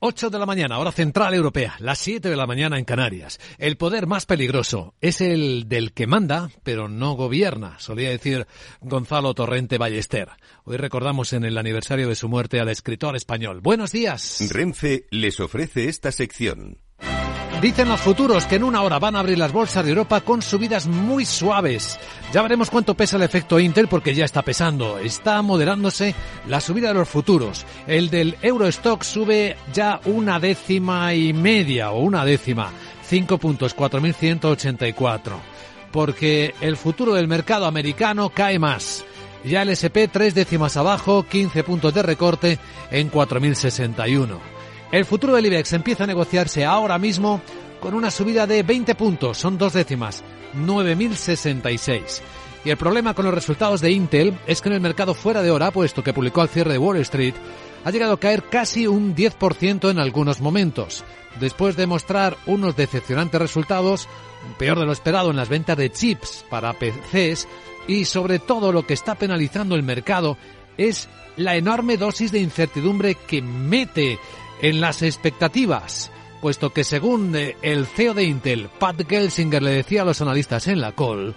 8 de la mañana, hora central europea, las 7 de la mañana en Canarias. El poder más peligroso es el del que manda, pero no gobierna, solía decir Gonzalo Torrente Ballester. Hoy recordamos en el aniversario de su muerte al escritor español. Buenos días. Renfe les ofrece esta sección. Dicen los futuros que en una hora van a abrir las bolsas de Europa con subidas muy suaves. Ya veremos cuánto pesa el efecto Intel porque ya está pesando. Está moderándose la subida de los futuros. El del Eurostock sube ya una décima y media o una décima. 5 puntos, 4.184. Porque el futuro del mercado americano cae más. Ya el SP tres décimas abajo, 15 puntos de recorte en 4.061. El futuro del IBEX empieza a negociarse ahora mismo con una subida de 20 puntos, son dos décimas, 9.066. Y el problema con los resultados de Intel es que en el mercado fuera de hora, puesto que publicó al cierre de Wall Street, ha llegado a caer casi un 10% en algunos momentos. Después de mostrar unos decepcionantes resultados, peor de lo esperado en las ventas de chips para PCs, y sobre todo lo que está penalizando el mercado es la enorme dosis de incertidumbre que mete en las expectativas, puesto que según eh, el CEO de Intel, Pat Gelsinger, le decía a los analistas en la call,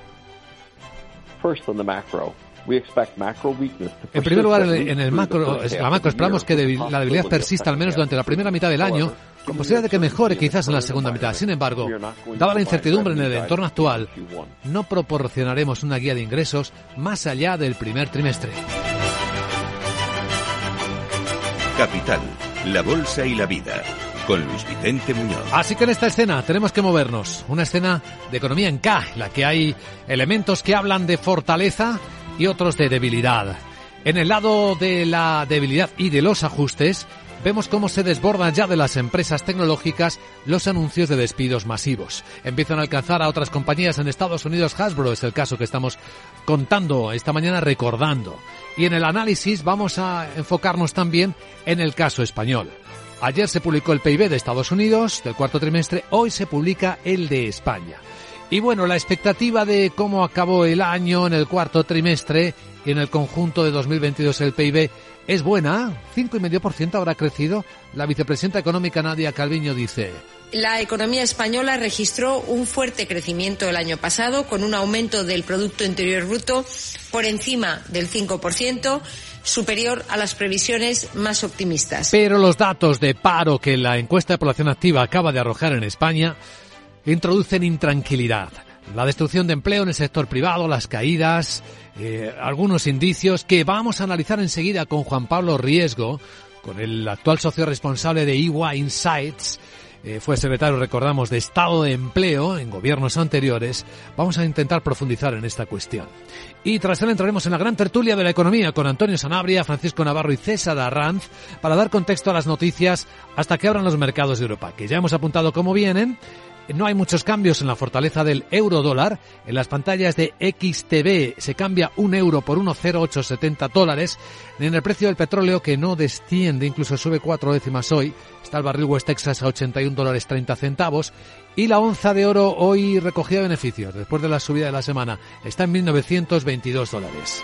en primer lugar, en el macro, la macro esperamos que la debilidad persista al menos durante la primera mitad del año, con posibilidad de que mejore quizás en la segunda mitad. Sin embargo, dada la incertidumbre en el entorno actual, no proporcionaremos una guía de ingresos más allá del primer trimestre. Capital la Bolsa y la Vida, con Luis Vicente Muñoz. Así que en esta escena tenemos que movernos, una escena de economía en K, en la que hay elementos que hablan de fortaleza y otros de debilidad. En el lado de la debilidad y de los ajustes, vemos cómo se desbordan ya de las empresas tecnológicas los anuncios de despidos masivos. Empiezan a alcanzar a otras compañías en Estados Unidos. Hasbro es el caso que estamos contando esta mañana, recordando. Y en el análisis vamos a enfocarnos también en el caso español. Ayer se publicó el PIB de Estados Unidos del cuarto trimestre, hoy se publica el de España. Y bueno, la expectativa de cómo acabó el año en el cuarto trimestre y en el conjunto de 2022 el PIB es buena, 5,5% habrá crecido. La vicepresidenta económica Nadia Calviño dice, la economía española registró un fuerte crecimiento el año pasado, con un aumento del Producto Interior Bruto por encima del 5%, superior a las previsiones más optimistas. Pero los datos de paro que la encuesta de población activa acaba de arrojar en España introducen intranquilidad. La destrucción de empleo en el sector privado, las caídas, eh, algunos indicios que vamos a analizar enseguida con Juan Pablo Riesgo, con el actual socio responsable de EY Insights, eh, fue secretario, recordamos, de Estado de Empleo en gobiernos anteriores, vamos a intentar profundizar en esta cuestión. Y tras él entraremos en la gran tertulia de la economía con Antonio Sanabria, Francisco Navarro y César Arranz para dar contexto a las noticias hasta que abran los mercados de Europa, que ya hemos apuntado cómo vienen no hay muchos cambios en la fortaleza del euro dólar. En las pantallas de XTB se cambia un euro por 1,0870 dólares. En el precio del petróleo que no desciende, incluso sube cuatro décimas hoy. Está el barril West Texas a 81 dólares 30 centavos. Y la onza de oro hoy recogida beneficios después de la subida de la semana. Está en 1.922 dólares.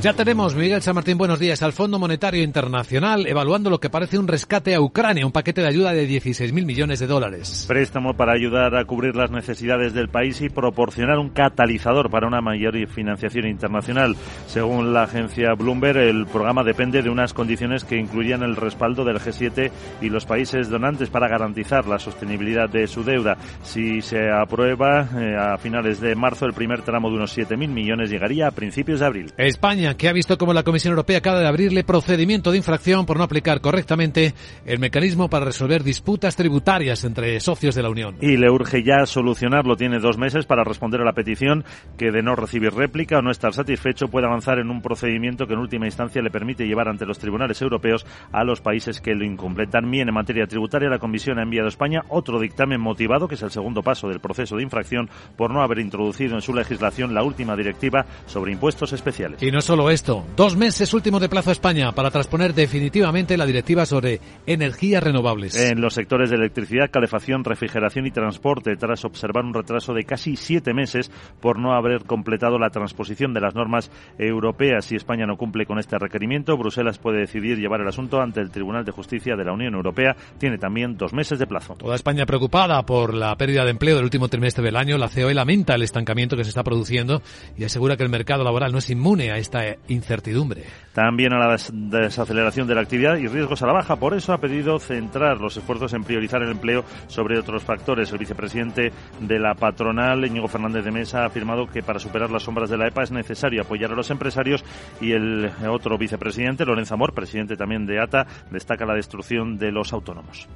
Ya tenemos, Miguel San Martín, buenos días, al Fondo Monetario Internacional evaluando lo que parece un rescate a Ucrania, un paquete de ayuda de 16.000 millones de dólares. Préstamo para ayudar a cubrir las necesidades del país y proporcionar un catalizador para una mayor financiación internacional. Según la agencia Bloomberg, el programa depende de unas condiciones que incluyan el respaldo del G7 y los países donantes para garantizar la sostenibilidad de su deuda. Si se aprueba eh, a finales de marzo, el primer tramo de unos 7.000 millones llegaría a principios de abril. España, que ha visto como la Comisión Europea acaba de abrirle procedimiento de infracción por no aplicar correctamente el mecanismo para resolver disputas tributarias entre socios de la Unión. Y le urge ya solucionarlo. Tiene dos meses para responder a la petición que de no recibir réplica o no estar satisfecho puede avanzar en un procedimiento que en última instancia le permite llevar ante los tribunales europeos a los países que lo incumplen. También en materia tributaria la Comisión ha enviado a España otro dictamen motivado, que es el segundo paso del proceso de infracción por no haber introducido en su legislación la última directiva sobre impuestos especiales. Y no solo esto, dos meses últimos de plazo a España para transponer definitivamente la directiva sobre energías renovables. En los sectores de electricidad, calefacción, refrigeración y transporte, tras observar un retraso de casi siete meses por no haber completado la transposición de las normas europeas. Si España no cumple con este requerimiento, Bruselas puede decidir llevar el asunto ante el Tribunal de Justicia de la Unión Europea. Tiene también dos meses de plazo. Toda España preocupada por la pérdida de empleo del último trimestre del año. La COE lamenta el estancamiento que se está produciendo y asegura que el mercado laboral no es inmune a esta incertidumbre. También a la desaceleración de la actividad y riesgos a la baja. Por eso ha pedido centrar los esfuerzos en priorizar el empleo sobre otros factores. El vicepresidente de la patronal, Íñigo Fernández de Mesa, ha afirmado que para superar las sombras de la EPA es necesario apoyar a los empresarios y el otro vicepresidente, Lorenzo Amor, presidente también de ATA, destaca la destrucción de los autónomos.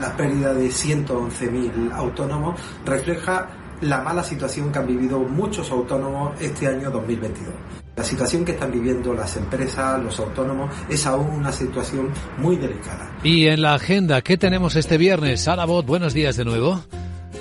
La pérdida de 111.000 autónomos refleja la mala situación que han vivido muchos autónomos este año 2022. La situación que están viviendo las empresas, los autónomos, es aún una situación muy delicada. Y en la agenda, ¿qué tenemos este viernes? Sara Bot, buenos días de nuevo.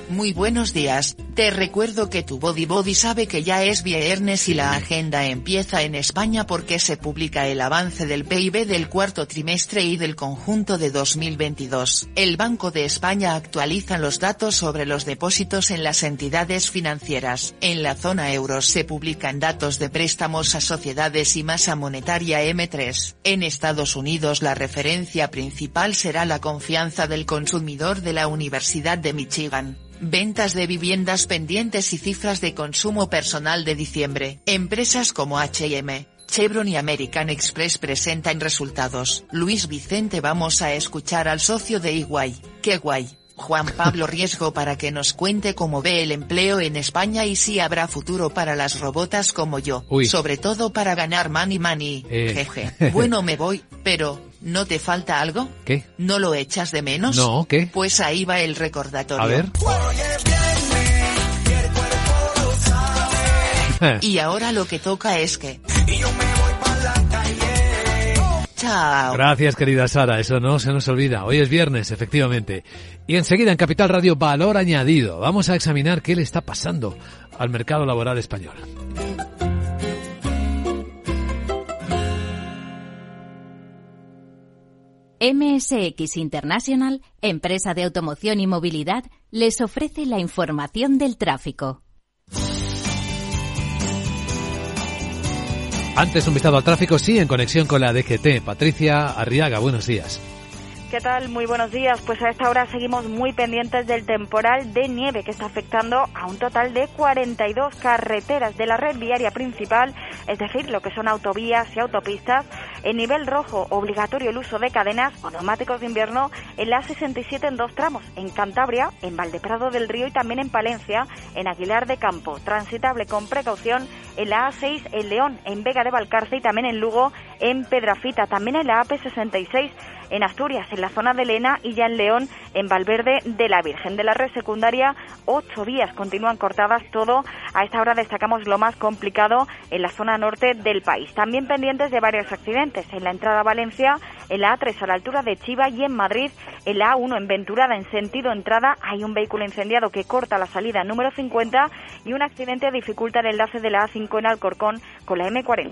Muy buenos días, te recuerdo que tu Body Body sabe que ya es viernes y la agenda empieza en España porque se publica el avance del PIB del cuarto trimestre y del conjunto de 2022. El Banco de España actualiza los datos sobre los depósitos en las entidades financieras. En la zona euro se publican datos de préstamos a sociedades y masa monetaria M3. En Estados Unidos la referencia principal será la confianza del consumidor de la Universidad de Michigan ventas de viviendas pendientes y cifras de consumo personal de diciembre. Empresas como H&M, Chevron y American Express presentan resultados. Luis Vicente vamos a escuchar al socio de Iguay. ¡Qué guay! Juan Pablo Riesgo para que nos cuente cómo ve el empleo en España y si habrá futuro para las robotas como yo. Sobre todo para ganar money money. Eh. Jeje. Bueno me voy, pero ¿No te falta algo? ¿Qué? ¿No lo echas de menos? No, ¿qué? Pues ahí va el recordatorio. A ver. y ahora lo que toca es que... Chao. Gracias, querida Sara. Eso no se nos olvida. Hoy es viernes, efectivamente. Y enseguida en Capital Radio, Valor Añadido. Vamos a examinar qué le está pasando al mercado laboral español. MSX International, empresa de automoción y movilidad, les ofrece la información del tráfico. Antes un vistazo al tráfico, sí, en conexión con la DGT. Patricia Arriaga, buenos días. ¿Qué tal? Muy buenos días. Pues a esta hora seguimos muy pendientes del temporal de nieve que está afectando a un total de 42 carreteras de la red viaria principal, es decir, lo que son autovías y autopistas. En nivel rojo, obligatorio el uso de cadenas o neumáticos de invierno en la 67 en dos tramos, en Cantabria, en Valdeprado del Río y también en Palencia, en Aguilar de Campo. Transitable con precaución en la A6 en León, en Vega de Valcarce y también en Lugo, en Pedrafita, también en la AP66 en Asturias, en la zona de Lena y ya en León, en Valverde de la Virgen. De la red secundaria, ocho vías continúan cortadas. Todo a esta hora destacamos lo más complicado en la zona norte del país. También pendientes de varios accidentes en la entrada a Valencia, en la A3 a la altura de Chiva y en Madrid, en la A1 en Venturada en sentido entrada hay un vehículo incendiado que corta la salida número 50 y un accidente dificulta el enlace de la A5 en Alcorcón con la M40.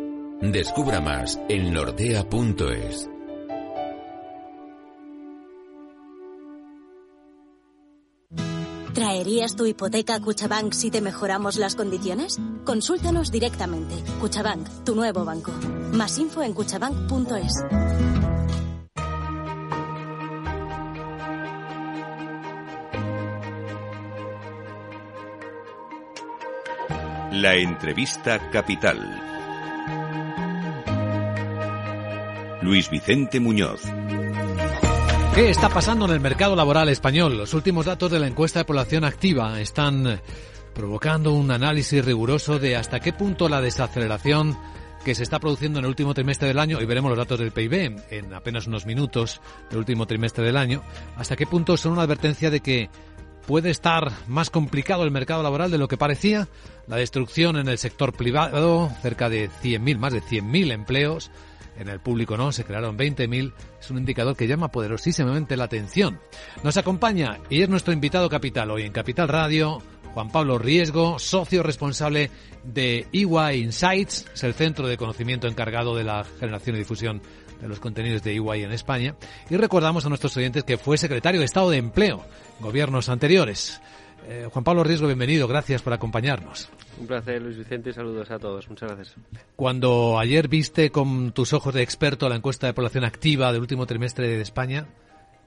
Descubra más en nordea.es. ¿Traerías tu hipoteca a Cuchabank si te mejoramos las condiciones? Consúltanos directamente. Cuchabank, tu nuevo banco. Más info en cuchabank.es. La entrevista capital. Luis Vicente Muñoz. ¿Qué está pasando en el mercado laboral español? Los últimos datos de la encuesta de población activa están provocando un análisis riguroso de hasta qué punto la desaceleración que se está produciendo en el último trimestre del año, y veremos los datos del PIB en apenas unos minutos del último trimestre del año, hasta qué punto son una advertencia de que puede estar más complicado el mercado laboral de lo que parecía. La destrucción en el sector privado, cerca de 100.000, más de 100.000 empleos. En el público no, se crearon 20.000. Es un indicador que llama poderosísimamente la atención. Nos acompaña y es nuestro invitado capital hoy en Capital Radio, Juan Pablo Riesgo, socio responsable de EY Insights, es el centro de conocimiento encargado de la generación y difusión de los contenidos de EY en España. Y recordamos a nuestros oyentes que fue secretario de Estado de Empleo gobiernos anteriores. Eh, Juan Pablo Riesgo, bienvenido. Gracias por acompañarnos. Un placer, Luis Vicente. Saludos a todos. Muchas gracias. Cuando ayer viste con tus ojos de experto la encuesta de población activa del último trimestre de España,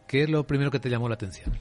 ¿qué es lo primero que te llamó la atención?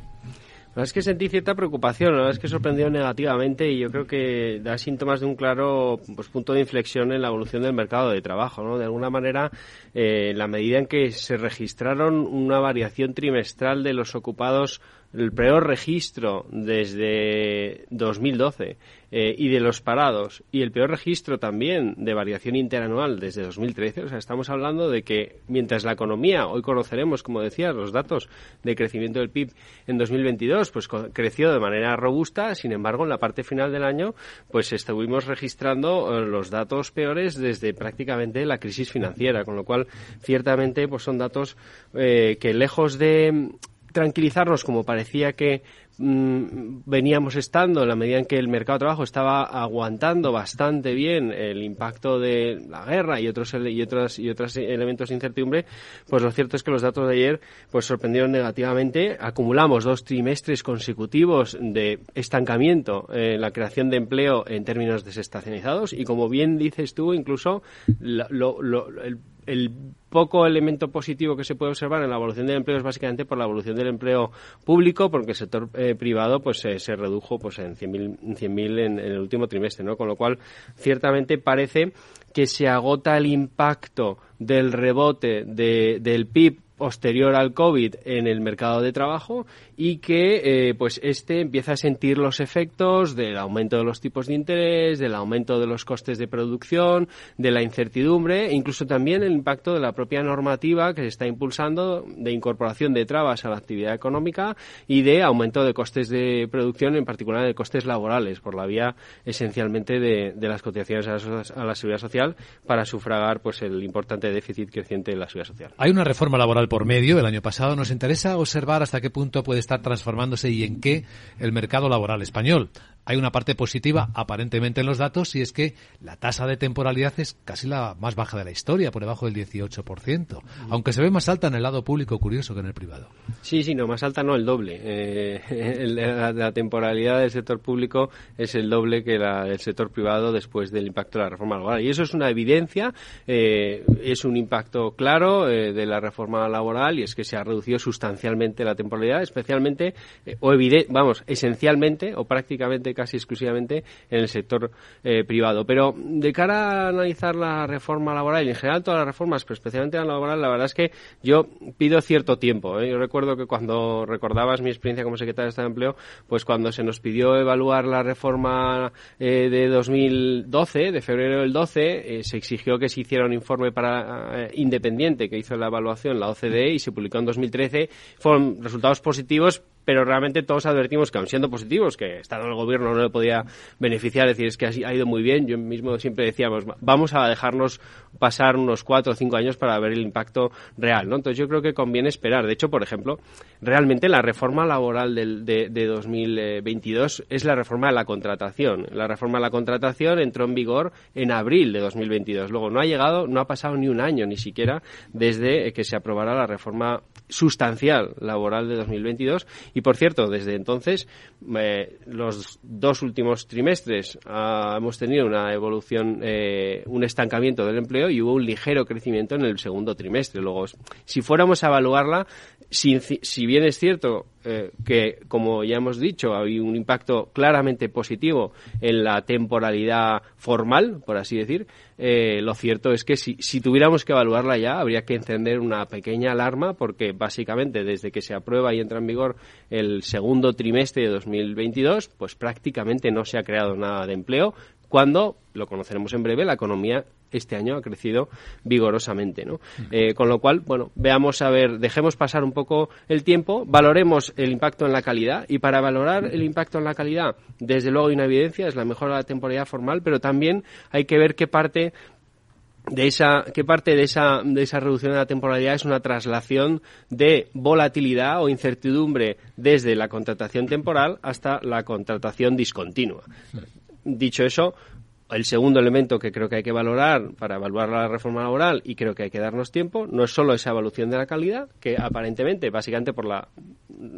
La verdad es que sentí cierta preocupación, la verdad es que sorprendió negativamente y yo creo que da síntomas de un claro pues, punto de inflexión en la evolución del mercado de trabajo. ¿no? De alguna manera, eh, en la medida en que se registraron una variación trimestral de los ocupados el peor registro desde 2012 eh, y de los parados y el peor registro también de variación interanual desde 2013. O sea, estamos hablando de que mientras la economía, hoy conoceremos, como decía, los datos de crecimiento del PIB en 2022, pues creció de manera robusta. Sin embargo, en la parte final del año, pues estuvimos registrando eh, los datos peores desde prácticamente la crisis financiera, con lo cual ciertamente pues son datos eh, que lejos de tranquilizarnos como parecía que mm, veníamos estando en la medida en que el mercado de trabajo estaba aguantando bastante bien el impacto de la guerra y otros y otros y otros elementos de incertidumbre pues lo cierto es que los datos de ayer pues sorprendieron negativamente. Acumulamos dos trimestres consecutivos de estancamiento en la creación de empleo en términos desestacionalizados y como bien dices tú incluso lo, el el poco elemento positivo que se puede observar en la evolución del empleo es básicamente por la evolución del empleo público, porque el sector eh, privado pues se redujo pues en 100.000 en, en el último trimestre, ¿no? Con lo cual, ciertamente parece que se agota el impacto del rebote de, del PIB posterior al COVID en el mercado de trabajo y que eh, pues este empieza a sentir los efectos del aumento de los tipos de interés, del aumento de los costes de producción, de la incertidumbre e incluso también el impacto de la propia normativa que se está impulsando de incorporación de trabas a la actividad económica y de aumento de costes de producción, en particular de costes laborales, por la vía esencialmente de, las cotizaciones a la, seguridad social para sufragar pues el importante déficit creciente de la seguridad social. Hay una reforma laboral por medio el año pasado. Nos interesa observar hasta qué punto puede estar transformándose y en qué el mercado laboral español. Hay una parte positiva aparentemente en los datos y es que la tasa de temporalidad es casi la más baja de la historia, por debajo del 18%, aunque se ve más alta en el lado público curioso que en el privado. Sí, sí, no, más alta no, el doble. Eh, la, temporalidad del sector público es el doble que la del sector privado después del impacto de la reforma laboral. Y eso es una evidencia, eh, es un impacto claro eh, de la reforma laboral y es que se ha reducido sustancialmente la temporalidad, especialmente, o vamos, esencialmente o prácticamente casi exclusivamente en el sector privado. Pero de cara a analizar la reforma laboral y en general todas las reformas, pero especialmente la laboral, la verdad es que yo pido cierto tiempo. Yo recuerdo que cuando recordabas mi experiencia como secretario de Estado de Empleo, pues cuando se nos pidió evaluar la reforma eh, de 2012, de febrero del 12, eh, se exigió que se hiciera un informe para eh, independiente que hizo la evaluación la OCDE y se publicó en 2013. Fueron resultados positivos, pero realmente todos advertimos que aun siendo positivos, que Estado del Gobierno no le podía beneficiar, es decir, es que ha ido muy bien. Yo mismo siempre decíamos, vamos a dejarnos pasar unos cuatro o cinco años para ver el impacto real, ¿no? Entonces yo creo que conviene esperar. De hecho, por ejemplo, realmente la reforma laboral del, de, de 2022 es la reforma de la contratación. La reforma de la contratación entró en vigor en abril de 2022. Luego no ha llegado, no ha pasado ni un año ni siquiera desde que se aprobara la reforma sustancial laboral de 2022 y por cierto desde entonces eh, los dos últimos trimestres ah, hemos tenido una evolución eh, un estancamiento del empleo y hubo un ligero crecimiento en el segundo trimestre. Luego si fuéramos a evaluarla si, bien es cierto eh, que, como ya hemos dicho, hay un impacto claramente positivo en la temporalidad formal, por así decir, eh, lo cierto es que si, si, tuviéramos que evaluarla ya, habría que encender una pequeña alarma porque básicamente desde que se aprueba y entra en vigor el segundo trimestre de 2022, pues prácticamente no se ha creado nada de empleo, cuando, lo conoceremos en breve, la economía este año ha crecido vigorosamente, ¿no? Eh, con lo cual, bueno, veamos a ver, dejemos pasar un poco el tiempo, valoremos el impacto en la calidad y para valorar el impacto en la calidad, desde luego hay una evidencia, es la mejora de la temporalidad formal, pero también hay que ver qué parte de esa, qué parte de esa, de esa reducción de la temporalidad es una traslación de volatilidad o incertidumbre desde la contratación temporal hasta la contratación discontinua. Dicho eso, el segundo elemento que creo que hay que valorar para evaluar la reforma laboral y creo que hay que darnos tiempo no es solo esa evaluación de la calidad, que aparentemente, básicamente por la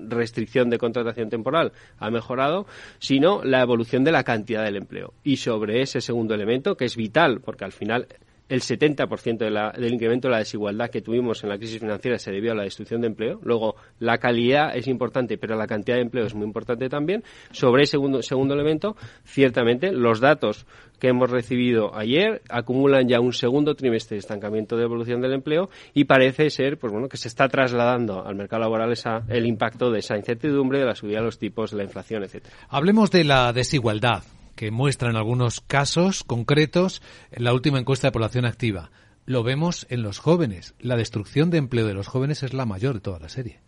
restricción de contratación temporal, ha mejorado, sino la evolución de la cantidad del empleo. Y sobre ese segundo elemento, que es vital, porque al final el 70% de la, del incremento de la desigualdad que tuvimos en la crisis financiera se debió a la destrucción de empleo. Luego, la calidad es importante, pero la cantidad de empleo es muy importante también. Sobre el segundo, segundo elemento, ciertamente, los datos que hemos recibido ayer acumulan ya un segundo trimestre de estancamiento de evolución del empleo y parece ser pues bueno que se está trasladando al mercado laboral esa, el impacto de esa incertidumbre, de la subida de los tipos, de la inflación, etcétera. Hablemos de la desigualdad que muestra en algunos casos concretos la última encuesta de población activa. Lo vemos en los jóvenes. La destrucción de empleo de los jóvenes es la mayor de toda la serie.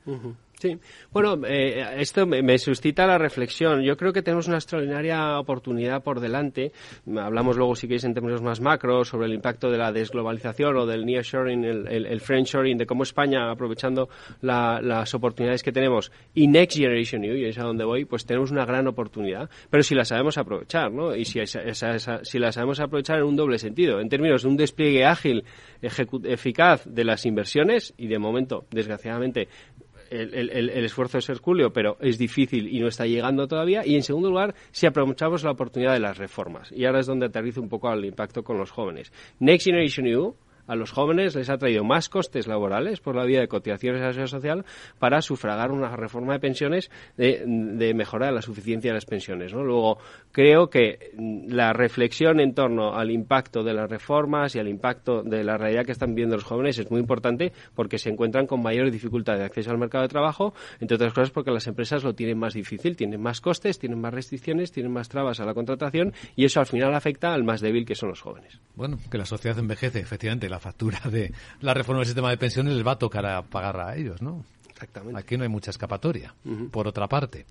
Sí, bueno, eh, esto me, suscita la reflexión. Yo creo que tenemos una extraordinaria oportunidad por delante. Hablamos luego, si queréis, en términos más macros sobre el impacto de la desglobalización o del nearshoring, el, el, el friendshoring, de cómo España, aprovechando las oportunidades que tenemos, y Next Generation EU, y es a donde voy, pues tenemos una gran oportunidad. Pero si la sabemos aprovechar, ¿no? Y si, si la sabemos aprovechar en un doble sentido, en términos de un despliegue ágil, eficaz de las inversiones, y de momento, desgraciadamente, el, esfuerzo es hercúleo, pero es difícil y no está llegando todavía. Y en segundo lugar, si aprovechamos la oportunidad de las reformas. Y ahora es donde aterrizo un poco al impacto con los jóvenes. Next Generation EU a los jóvenes les ha traído más costes laborales por la vía de cotizaciones a la seguridad social para sufragar una reforma de pensiones de, de mejora la suficiencia de las pensiones. Luego, creo que la reflexión en torno al impacto de las reformas y al impacto de la realidad que están viendo los jóvenes es muy importante porque se encuentran con mayor dificultad de acceso al mercado de trabajo, entre otras cosas porque las empresas lo tienen más difícil, tienen más costes, tienen más restricciones, tienen más trabas a la contratación y eso al final afecta al más débil que son los jóvenes. Bueno, que la sociedad envejece, efectivamente, factura de la reforma del sistema de pensiones les va a tocar a pagar a ellos, ¿no? Exactamente. Aquí no hay mucha escapatoria, por otra parte.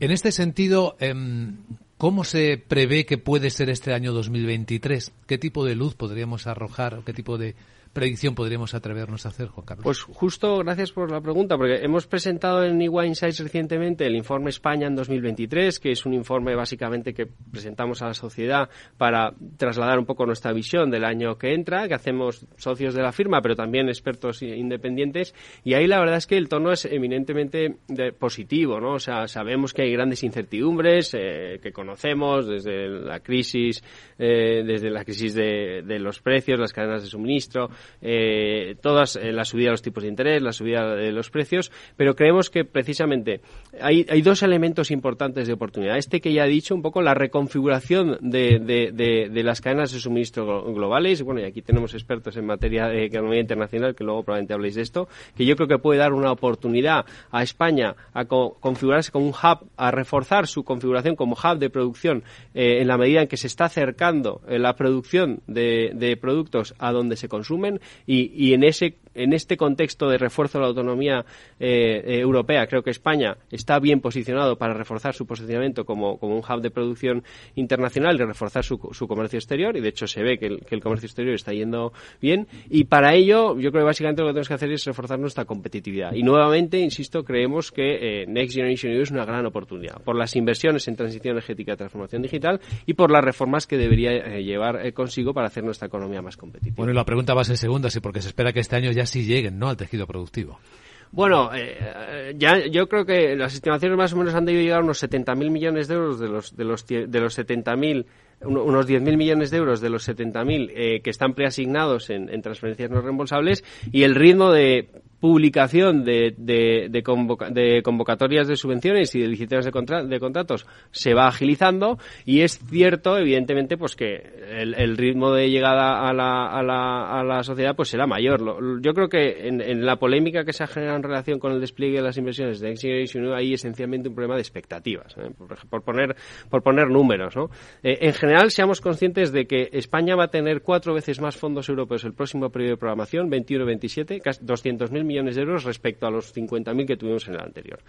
En este sentido, em, ¿cómo se prevé que puede ser este año 2023? ¿Qué tipo de luz podríamos arrojar o qué tipo de predicción podríamos atrevernos a hacer, Juan Carlos? Pues justo, gracias por la pregunta, porque hemos presentado en Igua Insights recientemente el informe España en 2023, que es un informe básicamente que presentamos a la sociedad para trasladar un poco nuestra visión del año que entra, que hacemos socios de la firma, pero también expertos independientes, y ahí la verdad es que el tono es eminentemente positivo, ¿no? O sea, sabemos que hay grandes incertidumbres eh, que conocemos desde la crisis, eh, desde la crisis de los precios, las cadenas de suministro, eh, todas eh, la subida de los tipos de interés, la subida de los precios, pero creemos que precisamente hay, hay dos elementos importantes de oportunidad. Este que ya he dicho, un poco la reconfiguración de, de, las cadenas de suministro globales. Bueno, y aquí tenemos expertos en materia de economía internacional, que luego probablemente habléis de esto, que yo creo que puede dar una oportunidad a España a configurarse como un hub, a reforzar su configuración como hub de producción eh, en la medida en que se está acercando la producción de productos a donde se consumen y, en ese en este contexto de refuerzo de la autonomía eh, eh, europea, creo que España está bien posicionado para reforzar su posicionamiento como, un hub de producción internacional y reforzar su, comercio exterior. Y de hecho se ve que el, comercio exterior está yendo bien. Y para ello, yo creo que básicamente lo que tenemos que hacer es reforzar nuestra competitividad. Y nuevamente, insisto, creemos que eh, Next Generation EU es una gran oportunidad por las inversiones en transición energética y transformación digital y por las reformas que debería llevar consigo para hacer nuestra economía más competitiva. Bueno, y la pregunta va a ser segunda, sí, porque se espera que este año ya sí lleguen ¿no? al tejido productivo. Bueno, eh, ya yo creo que las estimaciones más o menos han debido llegar a unos 70.000 millones de euros de los de los de los 70.000 unos 10.000 millones de euros de los 70.000 eh, que están preasignados en, en transferencias no reembolsables y el ritmo de publicación de, de, de, convocatorias de subvenciones y de licitaciones de, de, contratos se va agilizando y es cierto, evidentemente, pues que el, ritmo de llegada a la, a, la, a la, sociedad pues será mayor. yo creo que en, la polémica que se ha generado en relación con el despliegue de las inversiones de Next Generation hay esencialmente un problema de expectativas, ¿eh? por, poner, por poner números. ¿no? Eh, en general, seamos conscientes de que España va a tener cuatro veces más fondos europeos el próximo periodo de programación, 21-27, casi 200.000 millones de euros respecto a los 50.000 que tuvimos en el anterior.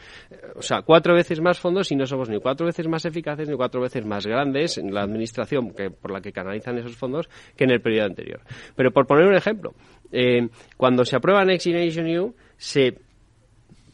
O sea, cuatro veces más fondos y no somos ni cuatro veces más eficaces ni cuatro veces más grandes en la administración que, por la que canalizan esos fondos que en el periodo anterior. Pero por poner un ejemplo, eh, cuando se aprueba Next Generation EU, se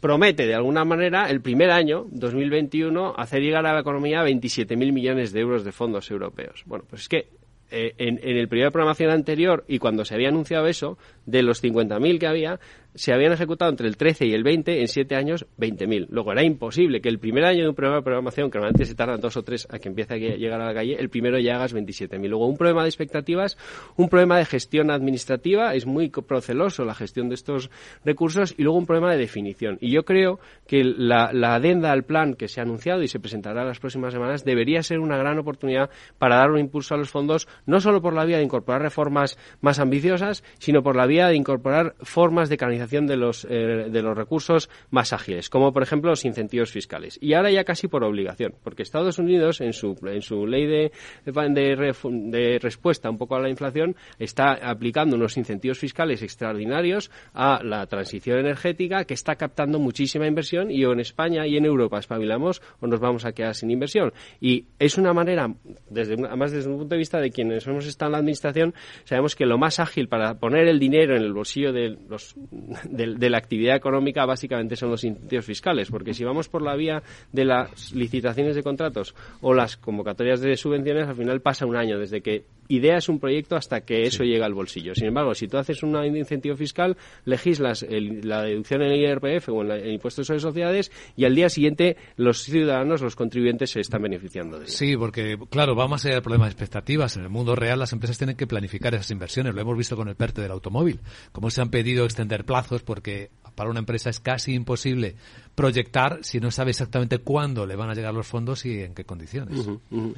promete de alguna manera el primer año, 2021, hacer llegar a la economía 27.000 millones de euros de fondos europeos. Bueno, pues es que eh, en, en, el periodo de programación anterior y cuando se había anunciado eso, de los 50.000 que había, se habían ejecutado entre el 13 y el 20, en 7 años, 20.000. Luego era imposible que el primer año de un programa de programación, que normalmente se tardan dos o tres a que empiece a llegar a la calle, el primero ya hagas 27.000. Luego un problema de expectativas, un problema de gestión administrativa, es muy proceloso la gestión de estos recursos, y luego un problema de definición. Y yo creo que la, la adenda al plan que se ha anunciado y se presentará en las próximas semanas debería ser una gran oportunidad para dar un impulso a los fondos, no solo por la vía de incorporar reformas más ambiciosas, sino por la vía de incorporar formas de canalización de los, eh, de los recursos más ágiles, como por ejemplo los incentivos fiscales. Y ahora ya casi por obligación, porque Estados Unidos en su, en su ley de, de, de respuesta un poco a la inflación está aplicando unos incentivos fiscales extraordinarios a la transición energética que está captando muchísima inversión y o en España y en Europa espabilamos o nos vamos a quedar sin inversión. Y es una manera, desde, además desde un punto de vista de quienes hemos estado en la administración, sabemos que lo más ágil para poner el dinero en el bolsillo de los de, la actividad económica básicamente son los incentivos fiscales, porque si vamos por la vía de las licitaciones de contratos o las convocatorias de subvenciones, al final pasa un año desde que ideas un proyecto hasta que eso llega al bolsillo. Sin embargo, si tú haces un incentivo fiscal, legislas la deducción en el IRPF o en, el impuesto sobre sociedades y al día siguiente los ciudadanos, los contribuyentes se están beneficiando de ello. Sí, porque claro, vamos a ir al problema de expectativas. En el mundo real las empresas tienen que planificar esas inversiones. Lo hemos visto con el PERTE del automóvil. Como se han pedido extender plazos porque para una empresa es casi imposible proyectar si no sabe exactamente cuándo le van a llegar los fondos y en qué condiciones.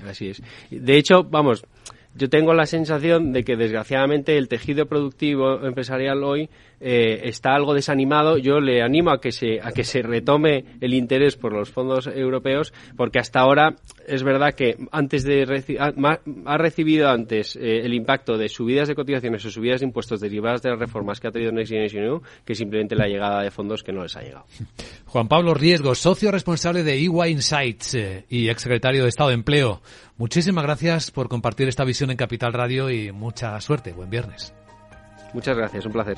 así es. De hecho, vamos, yo tengo la sensación de que desgraciadamente el tejido productivo empresarial hoy eh, está algo desanimado. Yo le animo a que se a que se retome el interés por los fondos europeos porque hasta ahora es verdad que antes de ha, recibido antes eh, el impacto de subidas de cotizaciones o subidas de impuestos derivadas de las reformas que ha traído Next Generation EU que simplemente la llegada de fondos que no les ha llegado. Juan Pablo Riesgo, socio responsable de EY Insights eh, y exsecretario de Estado de Empleo. Muchísimas gracias por compartir esta visión en Capital Radio y mucha suerte. Buen viernes. Muchas gracias, un placer.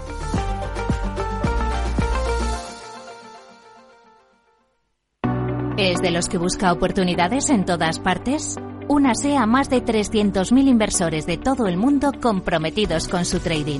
¿Es de los que busca oportunidades en todas partes? Únase a más de 300.000 inversores de todo el mundo comprometidos con su trading.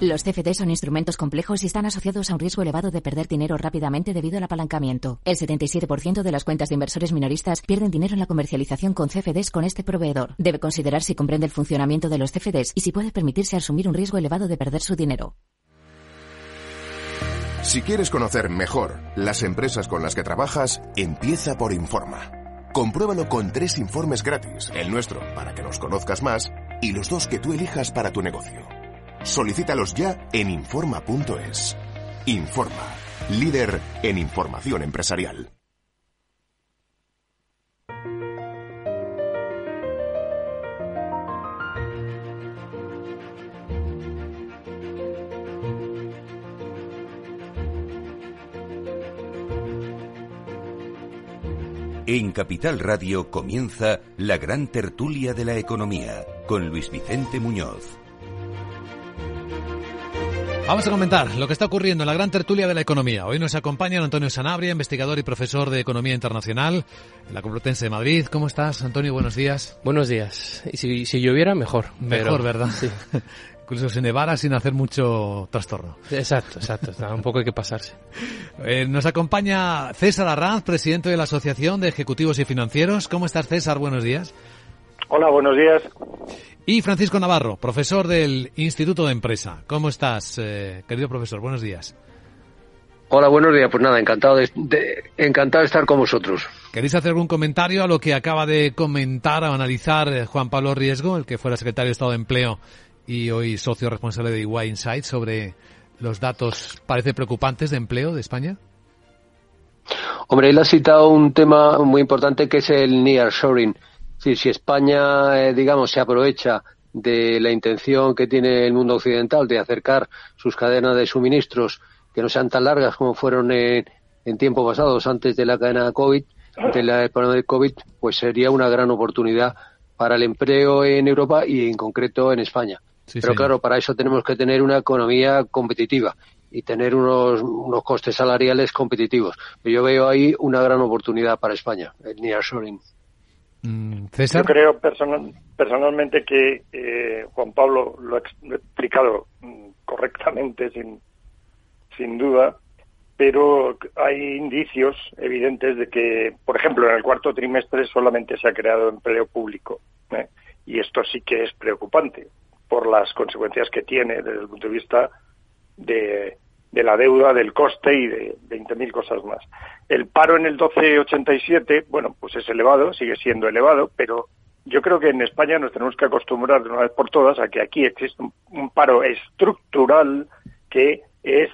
Los CFD son instrumentos complejos y están asociados a un riesgo elevado de perder dinero rápidamente debido al apalancamiento. El 77% de las cuentas de inversores minoristas pierden dinero en la comercialización con CFDs con este proveedor. Debe considerar si comprende el funcionamiento de los CFDs y si puede permitirse asumir un riesgo elevado de perder su dinero. Si quieres conocer mejor las empresas con las que trabajas, empieza por Informa. Compruébalo con tres informes gratis, el nuestro para que nos conozcas más y los dos que tú elijas para tu negocio. Solicítalos ya en Informa.es. Informa, líder en información empresarial. En Capital Radio comienza la gran tertulia de la economía con Luis Vicente Muñoz. Vamos a comentar lo que está ocurriendo en la gran tertulia de la economía. Hoy nos acompaña Antonio Sanabria, investigador y profesor de Economía Internacional en la Complutense de Madrid. ¿Cómo estás, Antonio? Buenos días. Buenos días. Y si, si lloviera, mejor. Mejor, ¿verdad? Sí. Incluso se nevara sin hacer mucho trastorno. Exacto, exacto. un poco hay que pasarse. Eh, nos acompaña César Arranz, presidente de la Asociación de Ejecutivos y Financieros. ¿Cómo estás, César? Buenos días. Hola, buenos días. Y Francisco Navarro, profesor del Instituto de Empresa. ¿Cómo estás, eh, querido profesor? Buenos días. Hola, buenos días. Pues nada, encantado de, encantado de estar con vosotros. ¿Queréis hacer algún comentario a lo que acaba de comentar o analizar eh, Juan Pablo Riesgo, el que fuera secretario de Estado de Empleo y hoy socio responsable de EY Insight sobre los datos, parece preocupantes, de empleo de España? Hombre, él ha citado un tema muy importante que es el nearshoring. Sí, si España, eh, digamos, se aprovecha de la intención que tiene el mundo occidental de acercar sus cadenas de suministros que no sean tan largas como fueron en, en tiempos pasados antes de la cadena COVID, de la pandemia de COVID, pues sería una gran oportunidad para el empleo en Europa y en concreto en España. Pero claro, para eso tenemos que tener una economía competitiva y tener unos, unos costes salariales competitivos. Yo veo ahí una gran oportunidad para España, el nearshoring. Mm. Yo creo personalmente que eh, Juan Pablo lo ha explicado mm, correctamente, sin, sin duda, pero hay indicios evidentes de que, por ejemplo, en el cuarto trimestre solamente se ha creado empleo público. ¿eh? Y esto sí que es preocupante por las consecuencias que tiene desde el punto de vista de, la deuda, del coste y de 20.000 cosas más. El paro en el 1287, bueno, pues es elevado, sigue siendo elevado, pero yo creo que en España nos tenemos que acostumbrar de una vez por todas a que aquí existe un, paro estructural que es,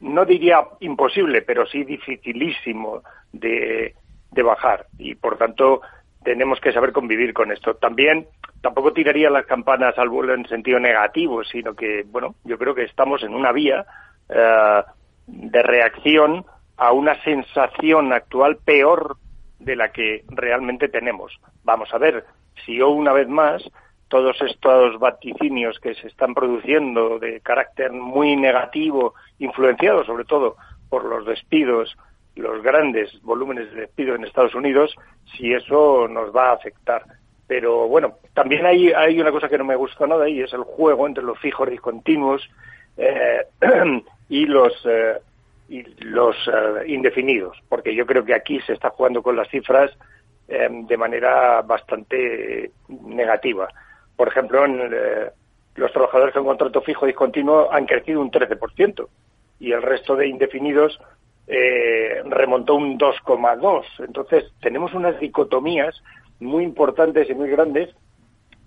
no diría imposible, pero sí dificilísimo de, de bajar. Y por tanto, tenemos que saber convivir con esto. También tampoco tiraría las campanas al vuelo en sentido negativo, sino que, bueno, yo creo que estamos en una vía eh, de reacción a una sensación actual peor de la que realmente tenemos. Vamos a ver si o una vez más todos estos vaticinios que se están produciendo de carácter muy negativo, influenciados sobre todo por los despidos, los grandes volúmenes de despido en Estados Unidos, si eso nos va a afectar. Pero bueno, también hay, hay una cosa que no me gusta nada y es el juego entre los fijos discontinuos eh, y los eh, y los eh, indefinidos, porque yo creo que aquí se está jugando con las cifras de manera bastante negativa. Por ejemplo, en, los trabajadores con contrato fijo discontinuo han crecido un 13% y el resto de indefinidos eh, remontó un 2,2. Entonces, tenemos unas dicotomías muy importantes y muy grandes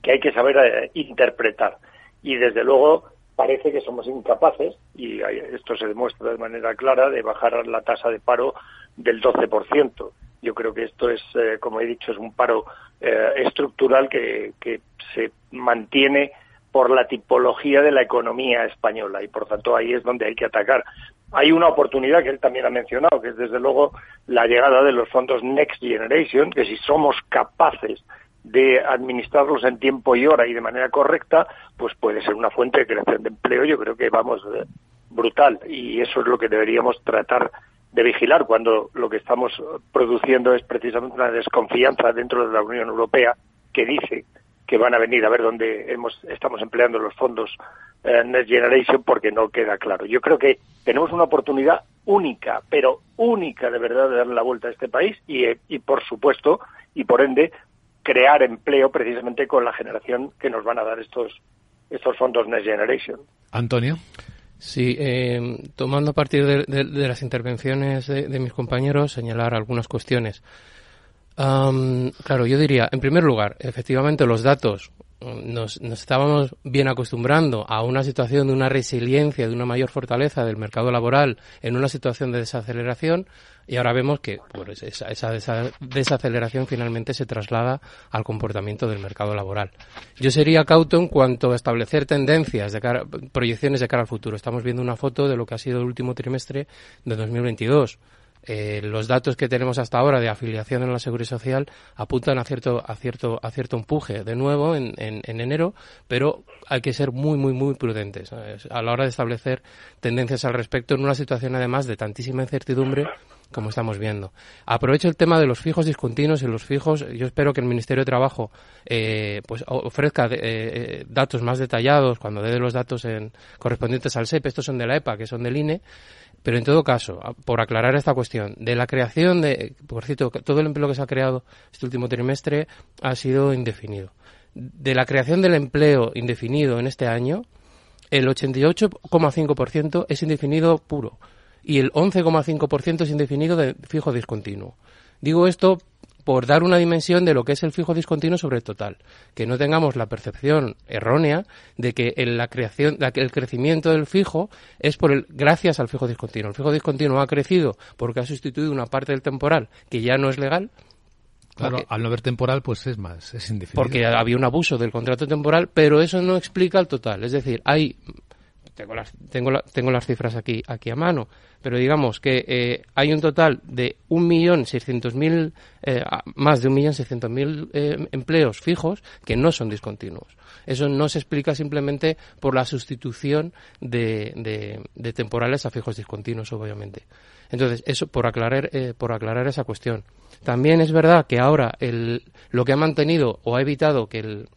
que hay que saber eh, interpretar. Y desde luego parece que somos incapaces, y esto se demuestra de manera clara, de bajar la tasa de paro del 12%. Yo creo que esto es, eh, como he dicho, es un paro estructural que, que se mantiene por la tipología de la economía española y por tanto ahí es donde hay que atacar hay una oportunidad que él también ha mencionado, que es desde luego la llegada de los fondos Next Generation, que si somos capaces de administrarlos en tiempo y hora y de manera correcta, pues puede ser una fuente de creación de empleo, yo creo que vamos eh, brutal y eso es lo que deberíamos tratar de vigilar cuando lo que estamos produciendo es precisamente una desconfianza dentro de la Unión Europea que dice que van a venir a ver dónde hemos, estamos empleando los fondos eh, Next Generation porque no queda claro. Yo creo que tenemos una oportunidad única, pero única de verdad de darle la vuelta a este país y, eh, y por supuesto, y por ende, crear empleo precisamente con la generación que nos van a dar estos, estos fondos Next Generation. Antonio. Sí, eh, tomando a partir de, las intervenciones de, mis compañeros, señalar algunas cuestiones claro, yo diría, en primer lugar, efectivamente los datos mm, nos, estábamos bien acostumbrando a una situación de una resiliencia, de una mayor fortaleza del mercado laboral en una situación de desaceleración y ahora vemos que pues, esa, esa, desaceleración finalmente se traslada al comportamiento del mercado laboral. Yo sería cauto en cuanto a establecer tendencias, de cara, proyecciones de cara al futuro. Estamos viendo una foto de lo que ha sido el último trimestre de 2022 eh, los datos que tenemos hasta ahora de afiliación en la seguridad social apuntan a cierto a cierto a cierto empuje de nuevo en, en, enero pero hay que ser muy muy muy prudentes a la hora de establecer tendencias al respecto en una situación además de tantísima incertidumbre como estamos viendo. Aprovecho el tema de los fijos discontinuos y los fijos. Yo espero que el Ministerio de Trabajo eh, pues ofrezca eh, datos más detallados cuando dé los datos en, correspondientes al SEP. Estos son de la EPA, que son del INE pero en todo caso, por aclarar esta cuestión, de la creación de, por cierto, todo el empleo que se ha creado este último trimestre ha sido indefinido. De la creación del empleo indefinido en este año, el 88,5% es indefinido puro y el 11,5% es indefinido de fijo discontinuo. Digo esto por dar una dimensión de lo que es el fijo discontinuo sobre el total, que no tengamos la percepción errónea de que en la creación, el crecimiento del fijo es por el gracias al fijo discontinuo. El fijo discontinuo ha crecido porque ha sustituido una parte del temporal que ya no es legal. Claro, al no haber temporal, pues es más, es indefinido. Porque había un abuso del contrato temporal, pero eso no explica el total. Es decir, hay tengo las, tengo, tengo las cifras aquí, aquí a mano, pero digamos que eh, hay un total de 1.600.000, eh, más de 1.600.000 eh, empleos fijos que no son discontinuos. Eso no se explica simplemente por la sustitución de, de, temporales a fijos discontinuos, obviamente. Entonces, eso por aclarar, eh, por aclarar esa cuestión. También es verdad que ahora el, lo que ha mantenido o ha evitado que el,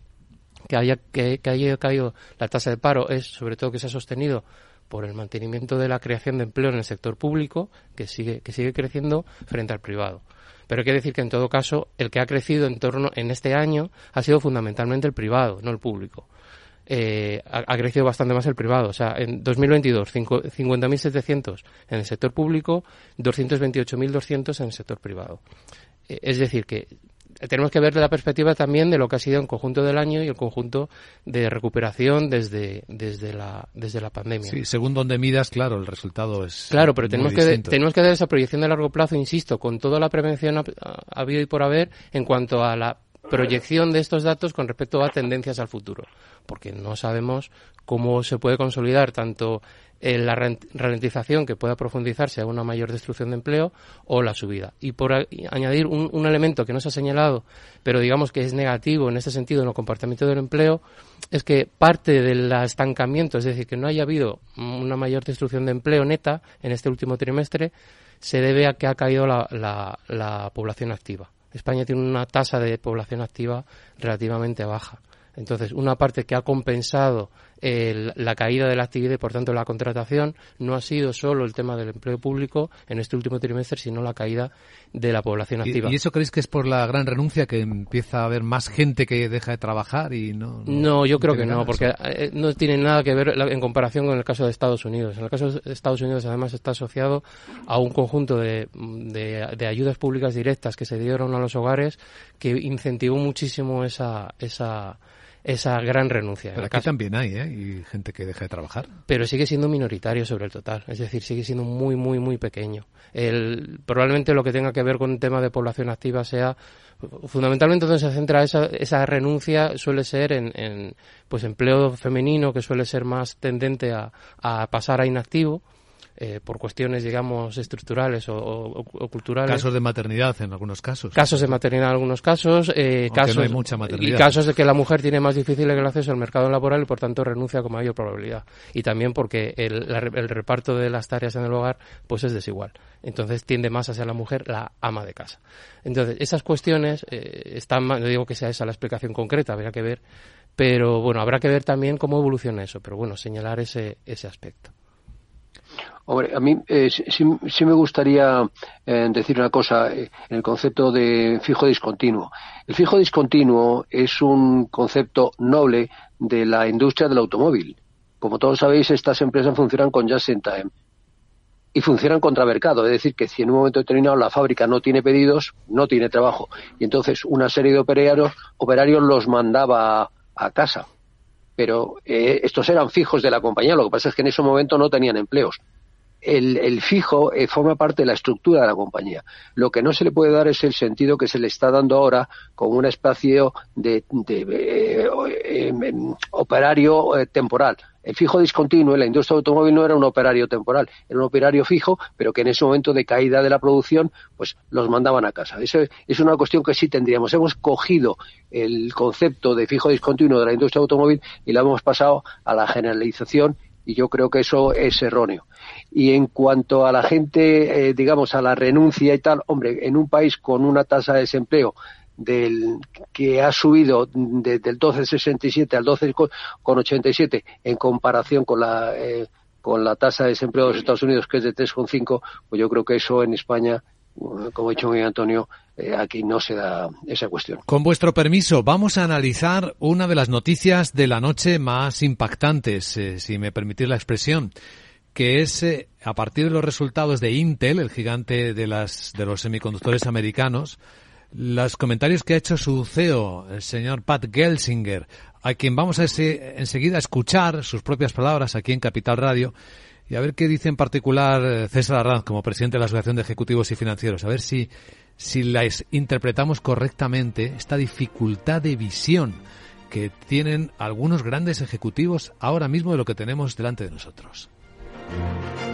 que haya, que, haya caído la tasa de paro es sobre todo que se ha sostenido por el mantenimiento de la creación de empleo en el sector público, que sigue, que sigue creciendo frente al privado. Pero hay que decir que en todo caso el que ha crecido en torno en este año ha sido fundamentalmente el privado, no el público. Eh, ha, crecido bastante más el privado. O sea, en 2022, 50.700 en el sector público, 228.200 en el sector privado. Eh, es decir, que tenemos que ver la perspectiva también de lo que ha sido el conjunto del año y el conjunto de recuperación desde, desde, la, desde la pandemia. Sí, según donde midas, claro, el resultado es. Claro, pero tenemos que, tenemos que dar esa proyección de largo plazo, insisto, con toda la prevención habido y por haber en cuanto a la proyección de estos datos con respecto a tendencias al futuro, porque no sabemos cómo se puede consolidar tanto la ralentización que pueda profundizarse a una mayor destrucción de empleo o la subida. Y por añadir un, elemento que no se ha señalado, pero digamos que es negativo en este sentido en el comportamiento del empleo, es que parte del estancamiento, es decir, que no haya habido una mayor destrucción de empleo neta en este último trimestre, se debe a que ha caído la población activa. España tiene una tasa de población activa relativamente baja. Entonces, una parte que ha compensado la caída de la actividad y, por tanto, la contratación no ha sido solo el tema del empleo público en este último trimestre, sino la caída de la población activa. ¿Y, eso creéis que es por la gran renuncia que empieza a haber más gente que deja de trabajar y no? No, yo creo que no, porque eh, no tiene nada que ver en comparación con el caso de Estados Unidos. En el caso de Estados Unidos, además, está asociado a un conjunto de, de ayudas públicas directas que se dieron a los hogares que incentivó muchísimo esa, esa esa gran renuncia. Pero aquí también hay, ¿eh? Y gente que deja de trabajar. Pero sigue siendo minoritario sobre el total, es decir, sigue siendo muy, muy, muy pequeño. El, probablemente lo que tenga que ver con un tema de población activa sea fundamentalmente donde se centra esa, esa renuncia suele ser en, en, pues empleo femenino que suele ser más tendente a, a pasar a inactivo eh, por cuestiones, digamos, estructurales o, culturales. Casos de maternidad en algunos casos. Casos de maternidad en algunos casos. Eh, casos, mucha y casos de que la mujer tiene más difícil el acceso al mercado laboral y por tanto renuncia con mayor probabilidad. Y también porque el, el reparto de las tareas en el hogar pues es desigual. Entonces tiende más a ser la mujer la ama de casa. Entonces, esas cuestiones eh, están, no digo que sea esa la explicación concreta, habría que ver, pero bueno, habrá que ver también cómo evoluciona eso, pero bueno, señalar ese, ese aspecto. Hombre, a mí eh, sí, me gustaría eh, decir una cosa eh, en el concepto de fijo discontinuo. El fijo discontinuo es un concepto noble de la industria del automóvil. Como todos sabéis, estas empresas funcionan con just in time y funcionan contra mercado. Es decir, que si en un momento determinado la fábrica no tiene pedidos, no tiene trabajo. Y entonces una serie de operarios, operarios los mandaba a, casa. Pero estos eran fijos de la compañía. Lo que pasa es que en ese momento no tenían empleos el, fijo eh, forma parte de la estructura de la compañía. Lo que no se le puede dar es el sentido que se le está dando ahora con un espacio de, eh, em, em, operario eh, temporal. El fijo discontinuo en la industria automóvil no era un operario temporal, era un operario fijo, pero que en ese momento de caída de la producción, pues los mandaban a casa. Eso es una cuestión que sí tendríamos. Hemos cogido el concepto de fijo discontinuo de la industria automóvil y lo hemos pasado a la generalización y yo creo que eso es erróneo. Y en cuanto a la gente, eh, digamos, a la renuncia y tal, hombre, en un país con una tasa de desempleo del que ha subido desde el 12,67 al 12,87 en comparación con la eh, con la tasa de desempleo de los Estados Unidos que es de 3,5 pues yo creo que eso en España como ha dicho muy Antonio, eh, aquí no se da esa cuestión. Con vuestro permiso, vamos a analizar una de las noticias de la noche más impactantes, eh, si me permitís la expresión, que es a partir de los resultados de Intel, el gigante de, las, de los semiconductores americanos, los comentarios que ha hecho su CEO, el señor Pat Gelsinger, a quien vamos a ese, enseguida a escuchar sus propias palabras aquí en Capital Radio, y a ver qué dice en particular eh, César Arranz como presidente de la Asociación de Ejecutivos y Financieros. A ver si, si las interpretamos correctamente, esta dificultad de visión que tienen algunos grandes ejecutivos ahora mismo de lo que tenemos delante de nosotros. Música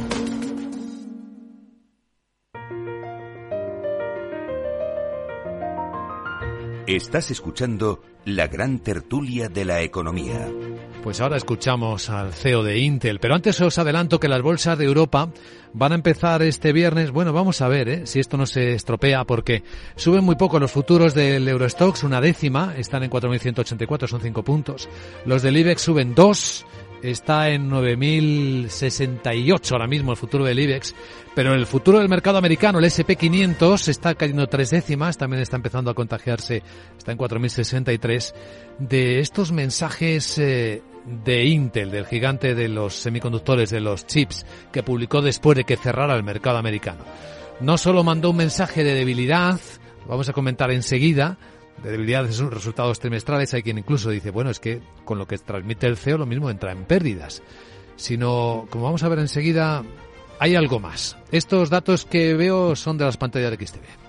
Estás escuchando la gran tertulia de la economía. Pues ahora escuchamos al CEO de Intel, pero antes os adelanto que las bolsas de Europa van a empezar este viernes. Bueno, vamos a ver ¿eh? si esto no se estropea porque suben muy poco los futuros del Eurostox, una décima, están en 4.184, son cinco puntos. Los del IBEX suben dos está en 9.068 ahora mismo el futuro del IBEX, pero el futuro del mercado americano, el SP500, está cayendo tres décimas, también está empezando a contagiarse, está en 4.063, de estos mensajes eh, de Intel, del gigante de los semiconductores, de los chips, que publicó después de que cerrara el mercado americano. No solo mandó un mensaje de debilidad, vamos a comentar enseguida, de debilidad de sus resultados trimestrales. Hay quien incluso dice, bueno, es que con lo que transmite el CEO lo mismo entra en pérdidas. Sino, como vamos a ver enseguida, hay algo más. Estos datos que veo son de las pantallas de XTV.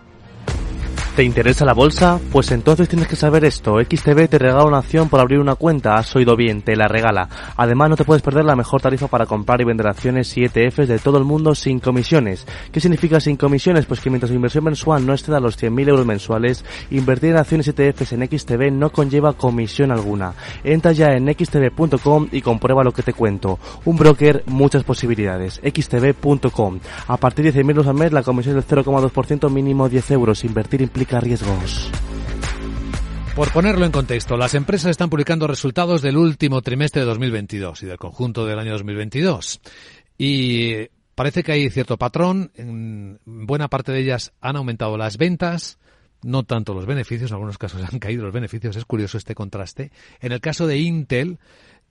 ¿Te interesa la bolsa? Pues entonces tienes que saber esto. XTB te regala una acción por abrir una cuenta. Has oído bien, te la regala. Además no te puedes perder la mejor tarifa para comprar y vender acciones y ETFs de todo el mundo sin comisiones. ¿Qué significa sin comisiones? Pues que mientras tu inversión mensual no exceda los 100.000 euros mensuales, invertir en acciones y ETFs en XTB no conlleva comisión alguna. Entra ya en xtb.com y comprueba lo que te cuento. Un broker, muchas posibilidades. xtb.com. A partir de 100.000 euros al mes la comisión es del 0,2% mínimo 10 euros. Invertir implica riesgos. Por ponerlo en contexto, las empresas están publicando resultados del último trimestre de 2022 y del conjunto del año 2022. Y parece que hay cierto patrón. En buena parte de ellas han aumentado las ventas, no tanto los beneficios. En algunos casos han caído los beneficios. Es curioso este contraste. En el caso de Intel,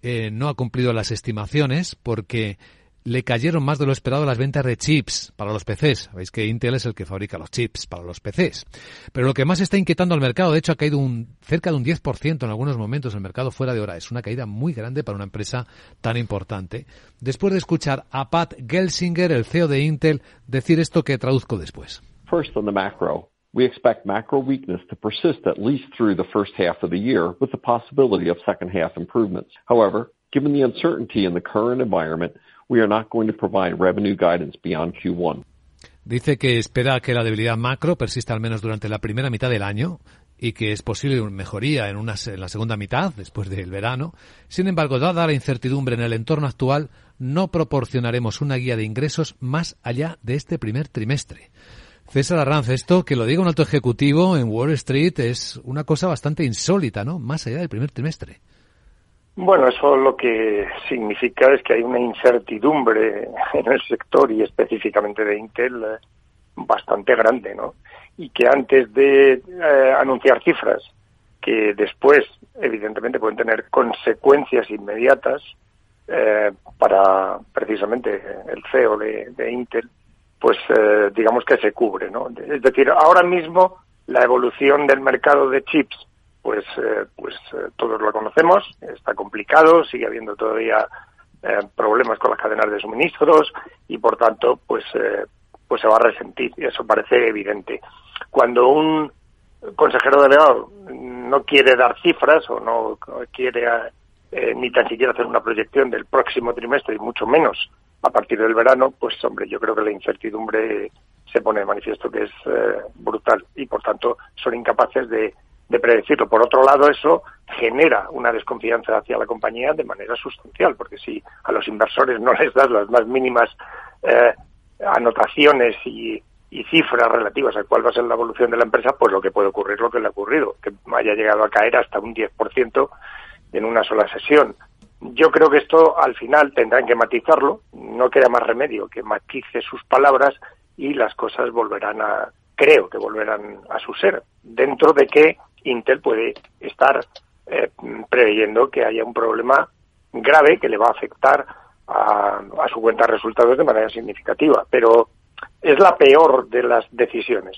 eh, no ha cumplido las estimaciones porque le cayeron más de lo esperado las ventas de chips para los PCs. Sabéis que Intel es el que fabrica los chips para los PCs. Pero lo que más está inquietando al mercado, de hecho ha caído un, cerca de un 10% en algunos momentos el mercado fuera de hora. Es una caída muy grande para una empresa tan importante. Después de escuchar a Pat Gelsinger, el CEO de Intel, decir esto que traduzco después. First on the macro. We expect macro weakness to persist at least through the first half of the year with the possibility of second half improvements. However, given the uncertainty in the current environment, we are not going to provide revenue guidance beyond Q1. Dice que espera que la debilidad macro persista al menos durante la primera mitad del año y que es posible una mejoría en, una, en la segunda mitad, después del verano. Sin embargo, dada la incertidumbre en el entorno actual, no proporcionaremos una guía de ingresos más allá de este primer trimestre. César Arranz, esto que lo diga un alto ejecutivo en Wall Street es una cosa bastante insólita, ¿no? Más allá del primer trimestre. Bueno, eso lo que significa es que hay una incertidumbre en el sector y específicamente de Intel eh, bastante grande, ¿no? Y que antes de eh, anunciar cifras que después, evidentemente, pueden tener consecuencias inmediatas eh, para precisamente el CEO de, Intel, pues digamos que se cubre, ¿no? Es decir, ahora mismo la evolución del mercado de chips pues, eh, pues eh, todos lo conocemos, está complicado, sigue habiendo todavía eh, problemas con las cadenas de suministros y por tanto pues, pues se va a resentir eso parece evidente. Cuando un consejero delegado no quiere dar cifras o no quiere ni tan siquiera hacer una proyección del próximo trimestre y mucho menos a partir del verano, pues hombre, yo creo que la incertidumbre se pone de manifiesto que es brutal y por tanto son incapaces de de predecirlo. Por otro lado, eso genera una desconfianza hacia la compañía de manera sustancial, porque si a los inversores no les das las más mínimas eh, anotaciones y, cifras relativas a cuál va a ser la evolución de la empresa, pues lo que puede ocurrir lo que le ha ocurrido, que haya llegado a caer hasta un 10% en una sola sesión. Yo creo que esto al final tendrán que matizarlo, no queda más remedio que matice sus palabras y las cosas volverán a, creo que volverán a su ser, dentro de que Intel puede estar eh, preveyendo que haya un problema grave que le va a afectar a, su cuenta de resultados de manera significativa. Pero es la peor de las decisiones.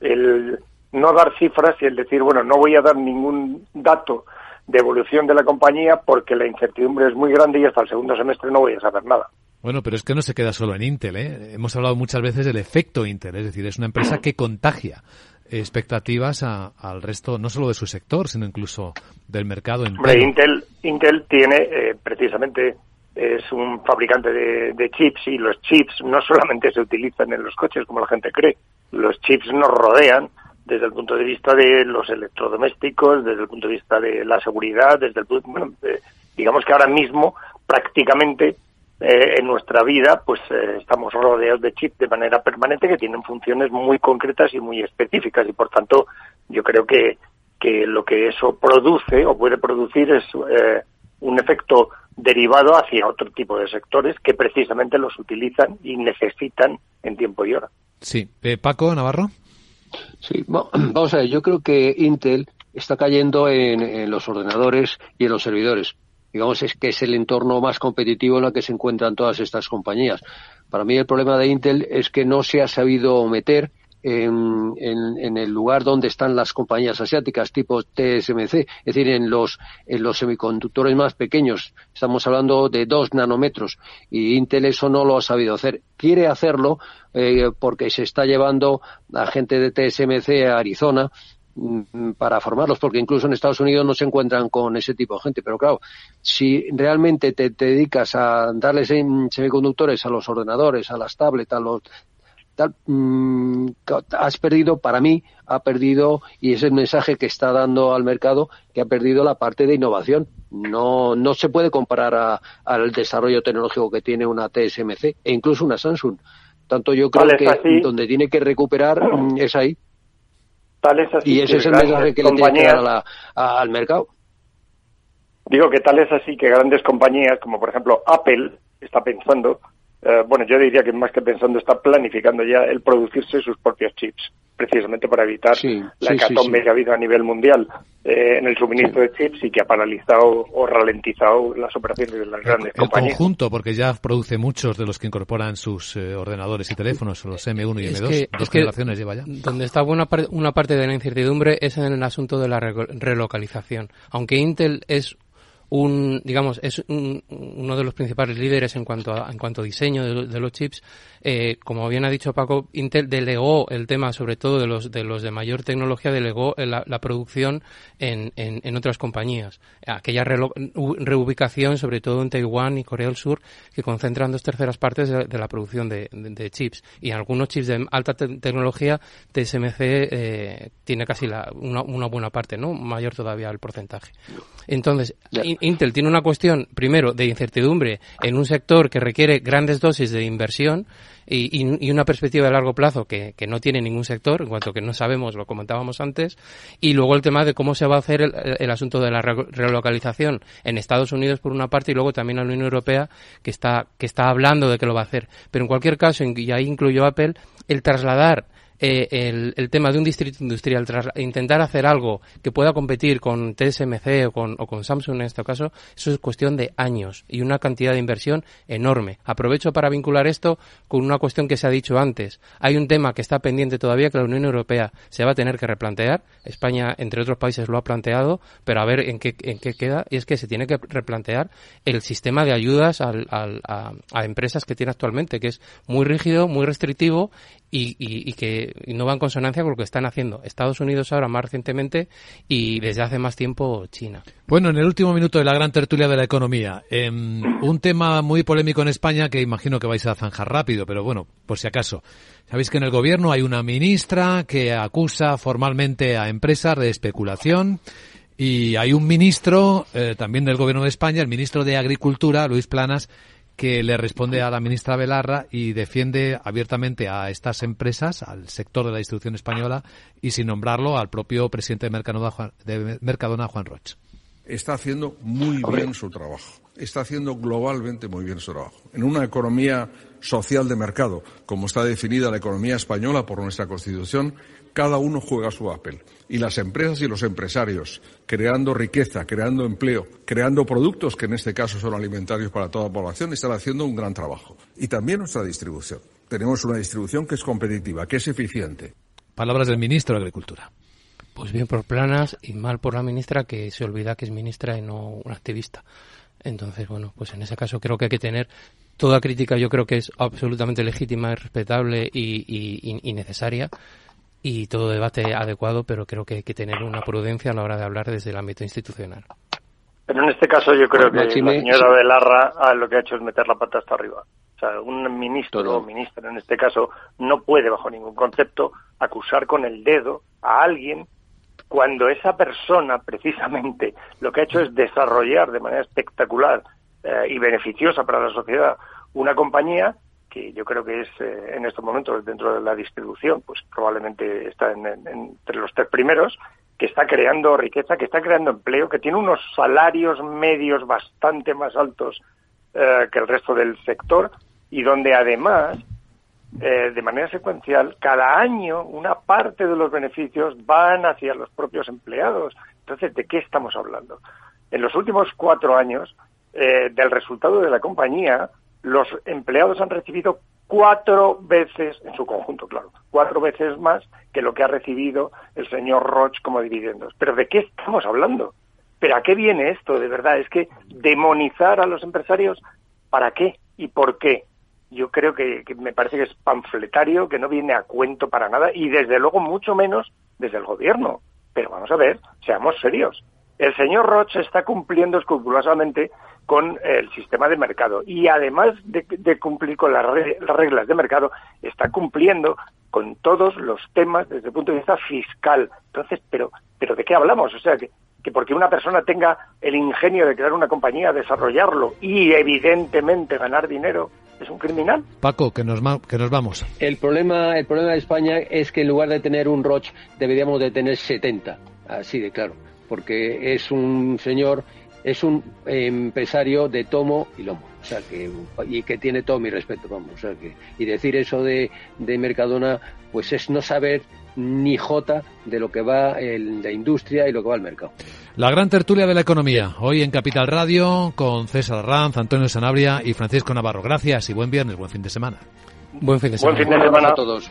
El no dar cifras y el decir, bueno, no voy a dar ningún dato de evolución de la compañía porque la incertidumbre es muy grande y hasta el segundo semestre no voy a saber nada. Bueno, pero es que no se queda solo en Intel. ¿eh? Hemos hablado muchas veces del efecto Intel, es decir, es una empresa que contagia expectativas al resto, no solo de su sector, sino incluso del mercado. Hombre, Intel, Intel tiene eh, precisamente es un fabricante de, chips y los chips no solamente se utilizan en los coches como la gente cree, los chips nos rodean desde el punto de vista de los electrodomésticos, desde el punto de vista de la seguridad, desde el bueno, eh, digamos que ahora mismo prácticamente eh, en nuestra vida, pues eh, estamos rodeados de chips de manera permanente que tienen funciones muy concretas y muy específicas y por tanto yo creo que, que lo que eso produce o puede producir es eh, un efecto derivado hacia otro tipo de sectores que precisamente los utilizan y necesitan en tiempo y hora. Sí. Eh, Paco Navarro. Sí, vamos a ver, yo creo que Intel está cayendo en, los ordenadores y en los servidores. Digamos es que es el entorno más competitivo en el que se encuentran todas estas compañías. Para mí el problema de Intel es que no se ha sabido meter en, en, el lugar donde están las compañías asiáticas tipo TSMC, es decir, en los, en los semiconductores más pequeños. Estamos hablando de dos nanómetros y Intel eso no lo ha sabido hacer. Quiere hacerlo eh, porque se está llevando a gente de TSMC a Arizona para formarlos, porque incluso en Estados Unidos no se encuentran con ese tipo de gente. Pero claro, si realmente te, te dedicas a darles semiconductores a los ordenadores, a las tablets, a los tal, mm, has perdido, para mí, ha perdido, y es el mensaje que está dando al mercado, que ha perdido la parte de innovación. No, no se puede comparar al desarrollo tecnológico que tiene una TSMC e incluso una Samsung. Tanto yo creo que donde tiene que recuperar es ahí. y ese es el mensaje que le tiene que dar al mercado. Digo que tal es así que grandes compañías, como por ejemplo Apple, está pensando eh, bueno, yo diría que más que pensando está planificando ya el producirse sus propios chips, precisamente para evitar la hecatombe que ha habido a nivel mundial eh, en el suministro de chips y que ha paralizado o ralentizado las operaciones de las grandes compañías. El conjunto, porque ya produce muchos de los que incorporan sus eh, ordenadores y teléfonos, los M1 y M2, dos generaciones lleva ya. Donde está buena una parte de la incertidumbre es en el asunto de la relocalización. Aunque Intel es un, digamos, es uno de los principales líderes en cuanto a, en cuanto a diseño de, los chips. Eh, como bien ha dicho Paco, Intel delegó el tema, sobre todo de los de los de mayor tecnología, delegó la, producción en, en, otras compañías. Aquella reubicación, sobre todo en Taiwán y Corea del Sur, que concentran dos terceras partes de, la producción de, chips. Y algunos chips de alta tecnología, TSMC eh, tiene casi la, una, una buena parte, ¿no? Mayor todavía el porcentaje. Entonces, Intel tiene una cuestión, primero, de incertidumbre en un sector que requiere grandes dosis de inversión y, una perspectiva de largo plazo que, no tiene ningún sector, en cuanto que no sabemos, lo comentábamos antes, y luego el tema de cómo se va a hacer el, asunto de la relocalización en Estados Unidos por una parte y luego también en la Unión Europea que está, que está hablando de que lo va a hacer. Pero en cualquier caso, y ahí incluyó Apple, el trasladar eh, el, tema de un distrito industrial, tras intentar hacer algo que pueda competir con TSMC o con, o con Samsung en este caso, eso es cuestión de años y una cantidad de inversión enorme. Aprovecho para vincular esto con una cuestión que se ha dicho antes. Hay un tema que está pendiente todavía que la Unión Europea se va a tener que replantear. España, entre otros países, lo ha planteado, pero a ver en qué, en qué queda. Y es que se tiene que replantear el sistema de ayudas al, a, a empresas que tiene actualmente, que es muy rígido, muy restrictivo y, y, que no va en consonancia con lo que están haciendo Estados Unidos ahora más recientemente y desde hace más tiempo China. Bueno, en el último minuto de la gran tertulia de la economía, em, un tema muy polémico en España que imagino que vais a zanjar rápido, pero bueno, por si acaso. Sabéis que en el gobierno hay una ministra que acusa formalmente a empresas de especulación. Y hay un ministro eh, también del gobierno de España, el ministro de Agricultura, Luis Planas, que le responde a la ministra Belarra y defiende abiertamente a estas empresas, al sector de la distribución española y sin nombrarlo al propio presidente de Mercadona, Juan, de Mercadona, Juan Roch. Está haciendo muy bien su trabajo. Está haciendo globalmente muy bien su trabajo. En una economía social de mercado, como está definida la economía española por nuestra Constitución, cada uno juega su papel. Y las empresas y los empresarios, creando riqueza, creando empleo, creando productos que en este caso son alimentarios para toda la población, están haciendo un gran trabajo. Y también nuestra distribución. Tenemos una distribución que es competitiva, que es eficiente. Palabras del ministro de Agricultura. Pues bien por planas y mal por la ministra que se olvida que es ministra y no una activista. Entonces, bueno, pues en ese caso creo que hay que tener toda crítica, yo creo que es absolutamente legítima, respetable y necesaria y todo debate adecuado, pero creo que hay que tener una prudencia a la hora de hablar desde el ámbito institucional. Pero en este caso yo creo que la señora Belarra ah, lo que ha hecho es meter la pata hasta arriba. O sea, un ministro o ministra en este caso no puede bajo ningún concepto acusar con el dedo a alguien cuando esa persona precisamente lo que ha hecho es desarrollar de manera espectacular eh, y beneficiosa para la sociedad una compañía que yo creo que es eh, en estos momentos dentro de la distribución, pues probablemente está entre los tres primeros, que está creando riqueza, que está creando empleo, que tiene unos salarios medios bastante más altos eh, que el resto del sector y donde además, eh, de manera secuencial, cada año una parte de los beneficios van hacia los propios empleados. Entonces, ¿de qué estamos hablando? En los últimos cuatro años, del resultado de la compañía, los empleados han recibido cuatro veces, en su conjunto, claro, cuatro veces más que lo que ha recibido el señor Roche como dividendos. Pero ¿de qué estamos hablando? ¿Pero a qué viene esto? De verdad, es que demonizar a los empresarios, ¿para qué y por qué? Yo creo que, me parece que es panfletario, que no viene a cuento para nada y desde luego mucho menos desde el gobierno. Pero vamos a ver, seamos serios. El señor Roche está cumpliendo escrupulosamente con el sistema de mercado y además de, cumplir con las, reglas de mercado, está cumpliendo con todos los temas desde el punto de vista fiscal. Entonces, pero, pero ¿de qué hablamos? O sea, que, que porque una persona tenga el ingenio de crear una compañía, desarrollarlo y evidentemente ganar dinero, es un criminal. Paco, que nos, que nos vamos. El problema, el problema de España es que en lugar de tener un Roche deberíamos de tener 70, así de claro, porque es un señor, es un empresario de tomo y lomo. O sea que, y que tiene todo mi respeto, vamos. O sea que, y decir eso de, de Mercadona, pues es no saber ni jota de lo que va en la industria y lo que va al mercado. La gran tertulia de la economía, hoy en Capital Radio, con César Ranz, Antonio Sanabria y Francisco Navarro. Gracias y buen viernes, buen fin de semana. Buen fin de semana. Buen fin de semana a todos.